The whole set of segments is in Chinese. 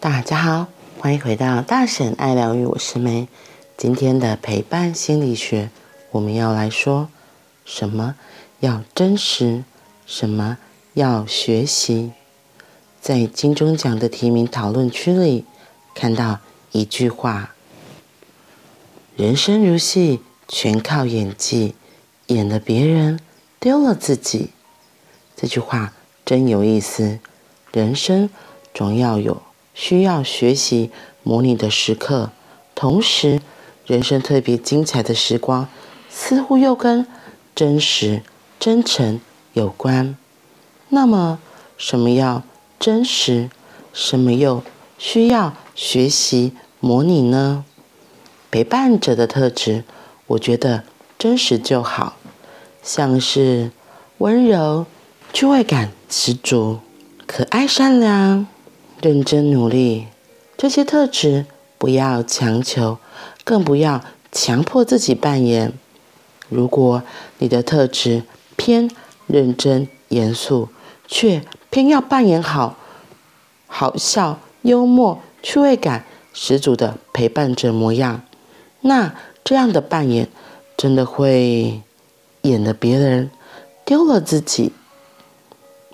大家好，欢迎回到大婶爱疗愈，我是梅。今天的陪伴心理学，我们要来说什么要真实，什么要学习。在金钟奖的提名讨论区里，看到一句话：“人生如戏，全靠演技，演了别人，丢了自己。”这句话真有意思。人生总要有。需要学习模拟的时刻，同时，人生特别精彩的时光，似乎又跟真实、真诚有关。那么，什么要真实？什么又需要学习模拟呢？陪伴者的特质，我觉得真实就好，像是温柔、趣味感十足、可爱、善良。认真努力，这些特质不要强求，更不要强迫自己扮演。如果你的特质偏认真严肃，却偏要扮演好好笑、幽默、趣味感十足的陪伴者模样，那这样的扮演真的会演的别人，丢了自己，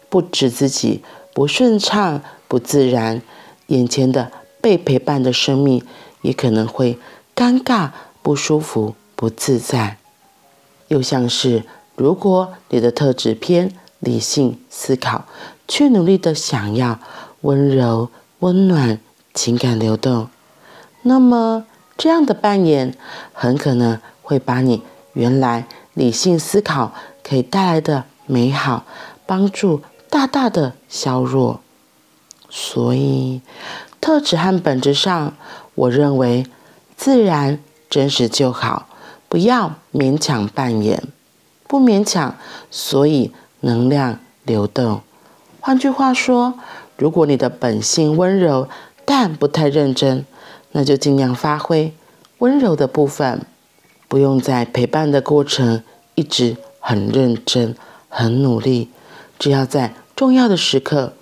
不止自己不顺畅。不自然，眼前的被陪伴的生命也可能会尴尬、不舒服、不自在。又像是，如果你的特质偏理性思考，却努力的想要温柔、温暖、情感流动，那么这样的扮演很可能会把你原来理性思考可以带来的美好帮助大大的削弱。所以，特质和本质上，我认为自然真实就好，不要勉强扮演，不勉强，所以能量流动。换句话说，如果你的本性温柔，但不太认真，那就尽量发挥温柔的部分，不用在陪伴的过程一直很认真、很努力，只要在重要的时刻。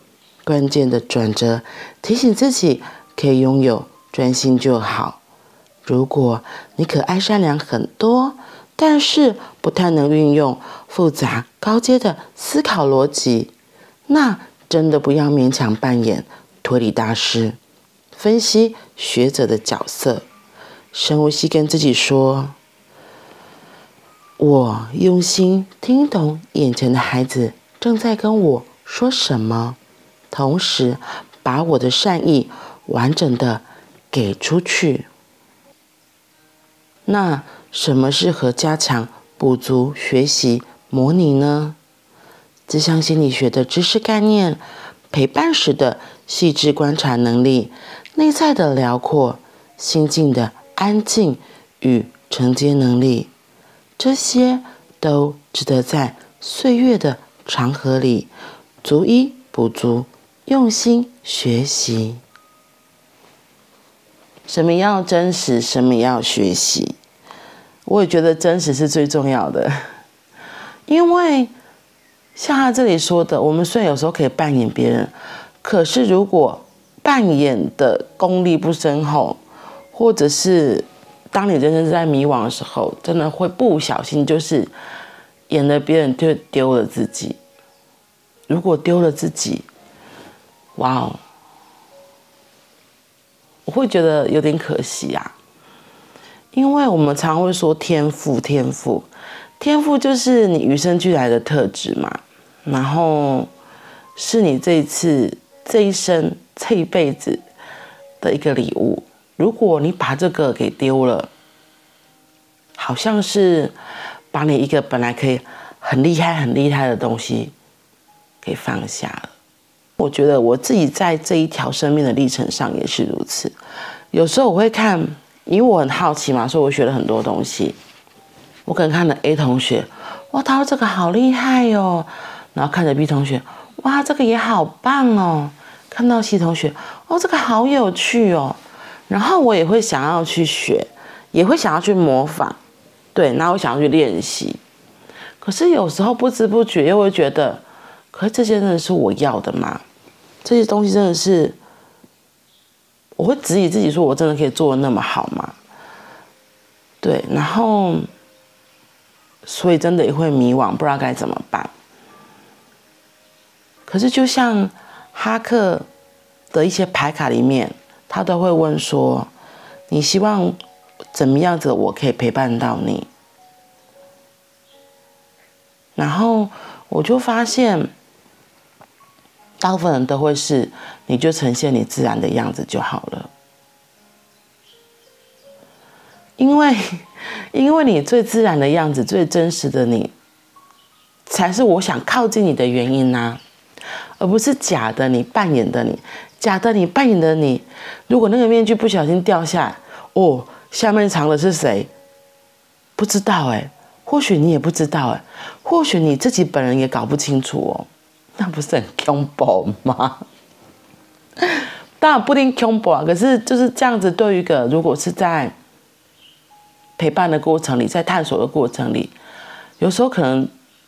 关键的转折，提醒自己可以拥有专心就好。如果你可爱善良很多，但是不太能运用复杂高阶的思考逻辑，那真的不要勉强扮演推理大师、分析学者的角色。深呼吸，跟自己说：“我用心听懂眼前的孩子正在跟我说什么。”同时，把我的善意完整的给出去。那什么适合加强、补足学习模拟呢？这项心理学的知识概念，陪伴时的细致观察能力，内在的辽阔，心境的安静与承接能力，这些都值得在岁月的长河里逐一补足。用心学习，什么要真实，什么要学习。我也觉得真实是最重要的，因为像他这里说的，我们虽然有时候可以扮演别人，可是如果扮演的功力不深厚，或者是当你真正在迷惘的时候，真的会不小心就是演了别人，就丢了自己。如果丢了自己，哇哦，我会觉得有点可惜啊，因为我们常会说天赋，天赋，天赋就是你与生俱来的特质嘛，然后是你这一次、这一生、这一辈子的一个礼物。如果你把这个给丢了，好像是把你一个本来可以很厉害、很厉害的东西给放下了。我觉得我自己在这一条生命的历程上也是如此。有时候我会看，因为我很好奇嘛，所以我学了很多东西。我可能看了 A 同学，哇，他说这个好厉害哦。然后看着 B 同学，哇，这个也好棒哦。看到 C 同学，哦，这个好有趣哦。然后我也会想要去学，也会想要去模仿，对，然后我想要去练习。可是有时候不知不觉又会觉得。可是这些真的是我要的吗？这些东西真的是我会质疑自己，说我真的可以做的那么好吗？对，然后，所以真的也会迷惘，不知道该怎么办。可是就像哈克的一些牌卡里面，他都会问说：“你希望怎么样子我可以陪伴到你？”然后我就发现。大部分人都会是，你就呈现你自然的样子就好了，因为，因为你最自然的样子，最真实的你，才是我想靠近你的原因呐、而不是假的你扮演的你，假的你扮演的你，如果那个面具不小心掉下来，哦，下面藏的是谁？不知道哎，或许你也不知道哎，或许你自己本人也搞不清楚哦。那不是很恐怖吗？当然不一定恐怖啊，可是就是这样子。对于一个如果是在陪伴的过程里，在探索的过程里，有时候可能，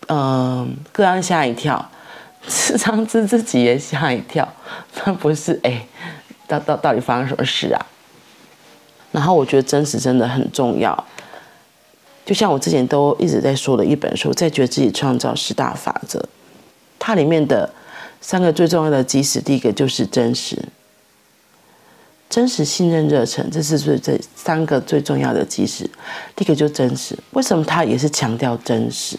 嗯、呃，个案吓一跳，智商师自己也吓一跳。那不是哎、到到到底发生什么事啊？然后我觉得真实真的很重要。就像我之前都一直在说的一本书，在觉得自己创造十大法则。它里面的三个最重要的基石，第一个就是真实、真实、信任、热忱，这是最这三个最重要的基石。第一个就是真实，为什么它也是强调真实？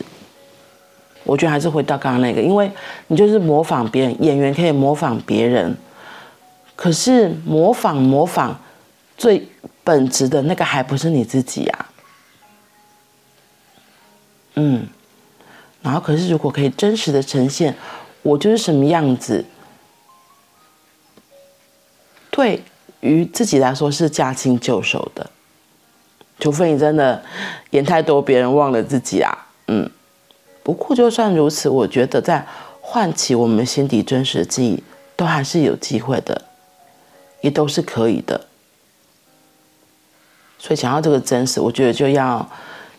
我觉得还是回到刚刚那个，因为你就是模仿别人，演员可以模仿别人，可是模仿模仿最本质的那个还不是你自己啊。嗯。然后，可是如果可以真实的呈现，我就是什么样子，对于自己来说是驾轻就熟的。除非你真的演太多，别人忘了自己啊。嗯。不过就算如此，我觉得在唤起我们心底真实的记忆，都还是有机会的，也都是可以的。所以想要这个真实，我觉得就要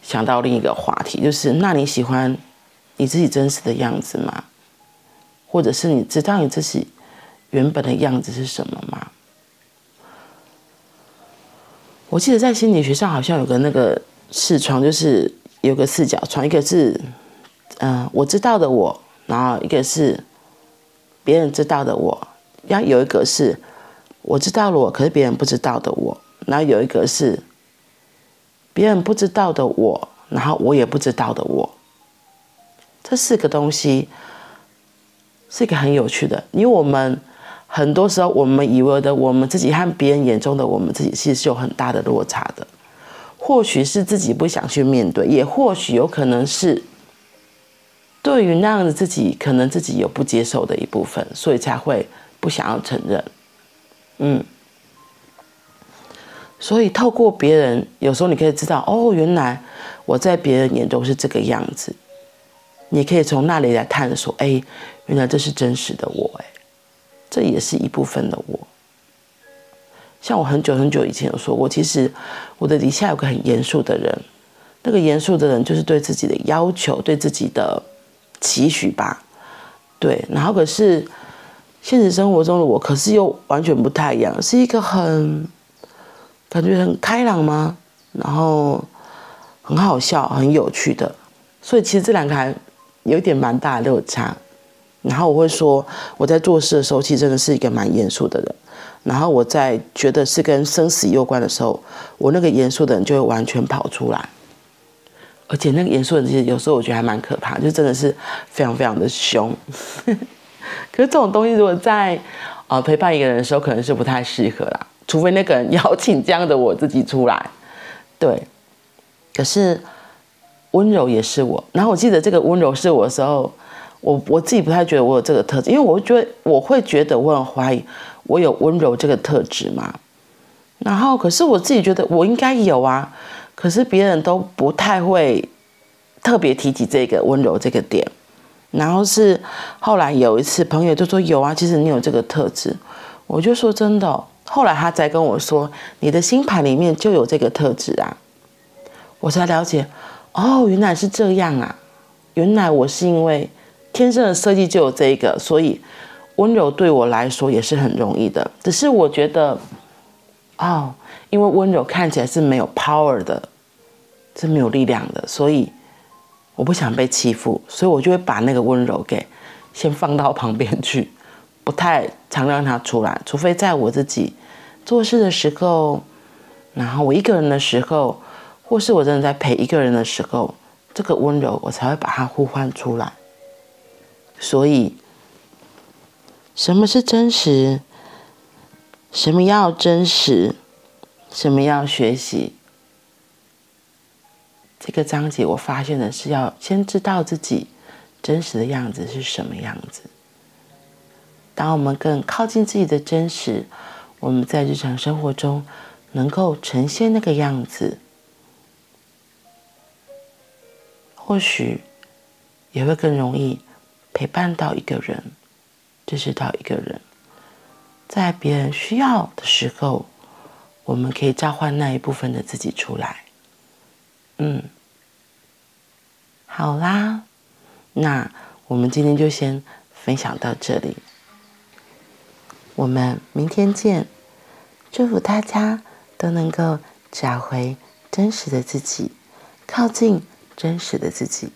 想到另一个话题，就是那你喜欢你自己真实的样子吗？或者是你知道你自己原本的样子是什么吗？我记得在心理学上好像有个那个视窗，就是有个四角窗，一个是嗯、我知道的我，然后一个是别人知道的我，然后有一个是我知道了我，可是别人不知道的我，然后有一个是别人不知道的我，然后我也不知道的我。这四个东西是一个很有趣的，因为我们很多时候我们以为的我们自己和别人眼中的我们自己，其实是有很大的落差的。或许是自己不想去面对，也或许有可能是对于那样的自己，可能自己有不接受的一部分，所以才会不想要承认。嗯，所以透过别人，有时候你可以知道，哦，原来我在别人眼中是这个样子。你可以从那里来探索，哎，原来这是真实的我，哎，这也是一部分的我。像我很久很久以前有说过，其实我的底下有个很严肃的人，那个严肃的人就是对自己的要求，对自己的期许吧，对。然后可是现实生活中的我，可是又完全不太一样，是一个很感觉很开朗吗？然后很好笑、很有趣的。所以其实这两个还。有点蛮大的落差，然后我会说，我在做事的时候，其实真的是一个蛮严肃的人。然后我在觉得是跟生死有关的时候，我那个严肃的人就会完全跑出来，而且那个严肃的人其实有时候我觉得还蛮可怕，就真的是非常非常的凶。可是这种东西如果在呃陪伴一个人的时候，可能是不太适合啦，除非那个人邀请这样的我自己出来。对，可是。温柔也是我，然后我记得这个温柔是我的时候，我我自己不太觉得我有这个特质，因为我觉得我会觉得我很怀疑我有温柔这个特质嘛。然后可是我自己觉得我应该有啊，可是别人都不太会特别提起这个温柔这个点。然后是后来有一次朋友就说有啊，其实你有这个特质，我就说真的。后来他再跟我说，你的星盘里面就有这个特质啊，我才了解。哦，原来是这样啊！原来我是因为天生的设计就有这一个，所以温柔对我来说也是很容易的。只是我觉得哦，因为温柔看起来是没有 power 的，是没有力量的，所以我不想被欺负，所以我就会把那个温柔给先放到旁边去，不太常让他出来，除非在我自己做事的时候，然后我一个人的时候，或是我真的在陪一个人的时候，这个温柔我才会把它呼唤出来。所以，什么是真实？什么要真实？什么要学习？这个章节我发现的是要先知道自己真实的样子是什么样子。当我们更靠近自己的真实，我们在日常生活中能够呈现那个样子，或许也会更容易陪伴到一个人，支持到一个人。在别人需要的时候，我们可以召唤那一部分的自己出来。嗯，好啦，那我们今天就先分享到这里，我们明天见。祝福大家都能够找回真实的自己，靠近真实的自己。